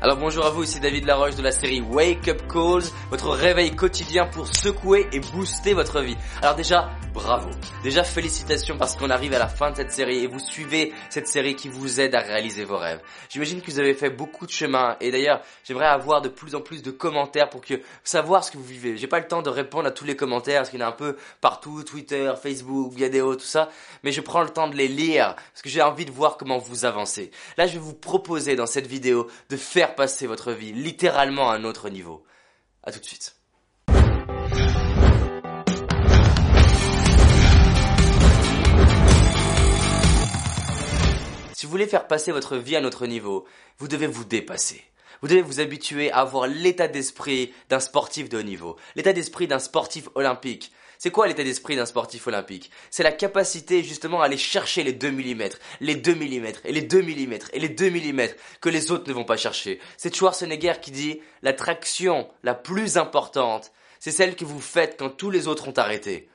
Alors bonjour à vous, ici David Laroche de la série Wake Up Calls, votre réveil quotidien pour secouer et booster votre vie. Alors déjà, bravo. Déjà félicitations parce qu'on arrive à la fin de cette série et vous suivez cette série qui vous aide à réaliser vos rêves. J'imagine que vous avez fait beaucoup de chemin et d'ailleurs, j'aimerais avoir de plus en plus de commentaires pour que savoir ce que vous vivez. J'ai pas le temps de répondre à tous les commentaires parce qu'il y en a un peu partout, Twitter, Facebook, vidéo, tout ça, mais je prends le temps de les lire parce que j'ai envie de voir comment vous avancez. Là, je vais vous proposer dans cette vidéo de faire passer votre vie littéralement à un autre niveau. A tout de suite. Si vous voulez faire passer votre vie à un autre niveau, vous devez vous dépasser. Vous devez vous habituer à avoir l'état d'esprit d'un sportif de haut niveau, l'état d'esprit d'un sportif olympique. C'est quoi l'état d'esprit d'un sportif olympique? C'est la capacité justement à aller chercher les 2 mm, les 2 mm, et les 2 mm, et les 2 mm que les autres ne vont pas chercher. C'est Schwarzenegger qui dit la traction la plus importante, c'est celle que vous faites quand tous les autres ont arrêté.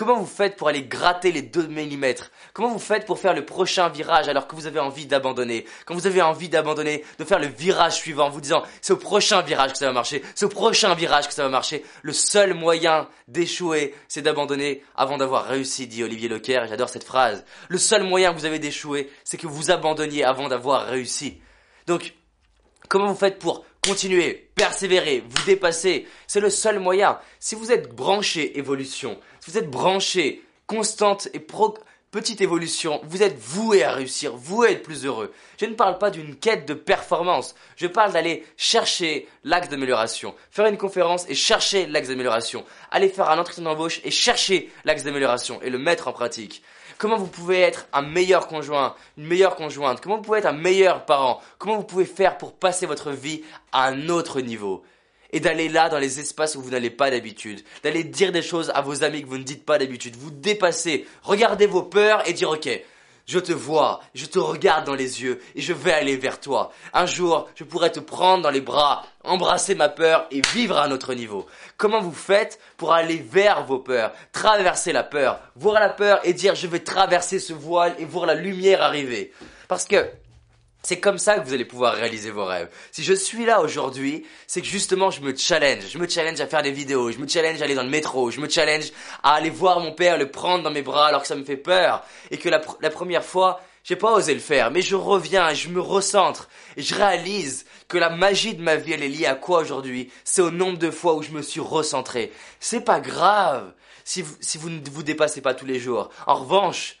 Comment vous faites pour aller gratter les 2 mm Comment vous faites pour faire le prochain virage alors que vous avez envie d'abandonner? Quand vous avez envie d'abandonner, de faire le virage suivant en vous disant au prochain virage que ça va marcher, au prochain virage que ça va marcher. Le seul moyen d'échouer, c'est d'abandonner avant d'avoir réussi, dit Olivier Lequer, j'adore cette phrase. Le seul moyen que vous avez d'échouer, c'est que vous abandonniez avant d'avoir réussi. Donc, comment vous faites pour continuer, persévérer, vous dépasser C'est le seul moyen. Si vous êtes branché évolution, si vous êtes branché, constante et pro petite évolution, vous êtes voué à réussir, voué à être plus heureux. Je ne parle pas d'une quête de performance, je parle d'aller chercher l'axe d'amélioration, faire une conférence et chercher l'axe d'amélioration, aller faire un entretien d'embauche et chercher l'axe d'amélioration et le mettre en pratique. Comment vous pouvez être un meilleur conjoint, une meilleure conjointe, comment vous pouvez être un meilleur parent, comment vous pouvez faire pour passer votre vie à un autre niveau? Et d'aller là dans les espaces où vous n'allez pas d'habitude, d'aller dire des choses à vos amis que vous ne dites pas d'habitude, vous dépasser, regardez vos peurs et dire ok, je te vois, je te regarde dans les yeux et je vais aller vers toi. Un jour, je pourrais te prendre dans les bras, embrasser ma peur et vivre à un autre niveau. Comment vous faites pour aller vers vos peurs, traverser la peur, voir la peur et dire je vais traverser ce voile et voir la lumière arriver? Parce que c'est comme ça que vous allez pouvoir réaliser vos rêves. Si je suis là aujourd'hui, c'est que justement je me challenge. Je me challenge à faire des vidéos, je me challenge à aller dans le métro, je me challenge à aller voir mon père, le prendre dans mes bras alors que ça me fait peur. Et que la, première fois, j'ai pas osé le faire, mais je reviens, je me recentre et je réalise que la magie de ma vie elle est liée à quoi aujourd'hui? C'est au nombre de fois où je me suis recentré. C'est pas grave si si vous ne vous dépassez pas tous les jours. En revanche,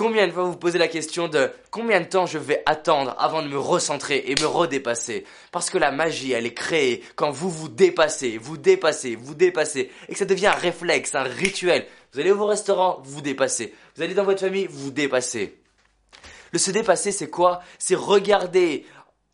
Combien de fois vous posez la question de combien de temps je vais attendre avant de me recentrer et me redépasser? Parce que la magie, elle est créée quand vous vous dépassez, vous dépassez, vous dépassez, et que ça devient un réflexe, un rituel. Vous allez au restaurant, vous vous dépassez. Vous allez dans votre famille, vous vous dépassez. Le se dépasser, c'est quoi? C'est regarder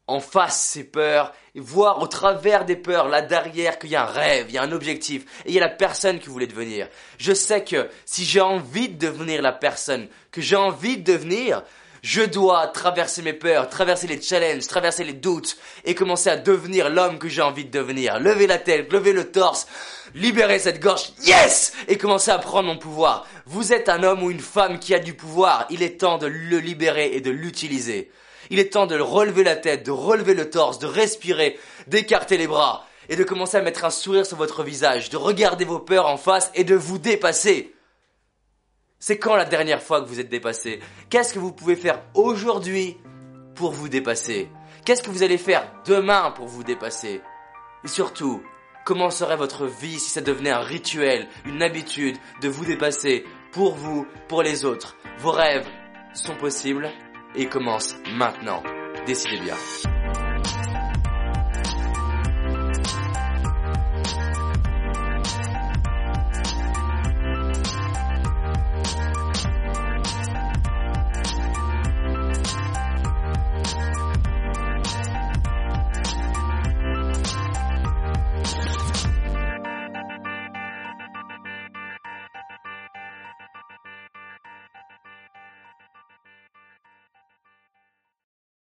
en face ses peurs, et voir au travers des peurs, là derrière, qu'il y a un rêve, il y a un objectif, et il y a la personne que vous voulez devenir. Je sais que si j'ai envie de devenir la personne que j'ai envie de devenir, je dois traverser mes peurs, traverser les challenges, traverser les doutes, et commencer à devenir l'homme que j'ai envie de devenir. Lever la tête, lever le torse, libérer cette gorge, yes Et commencer à prendre mon pouvoir. Vous êtes un homme ou une femme qui a du pouvoir, il est temps de le libérer et de l'utiliser. Il est temps de relever la tête, de relever le torse, de respirer, d'écarter les bras et de commencer à mettre un sourire sur votre visage, de regarder vos peurs en face et de vous dépasser. C'est quand la dernière fois que vous êtes dépassé? Qu'est-ce que vous pouvez faire aujourd'hui pour vous dépasser? Qu'est-ce que vous allez faire demain pour vous dépasser? Et surtout, comment serait votre vie si ça devenait un rituel, une habitude de vous dépasser pour vous, pour les autres? Vos rêves sont possibles et commence maintenant. Décidez bien.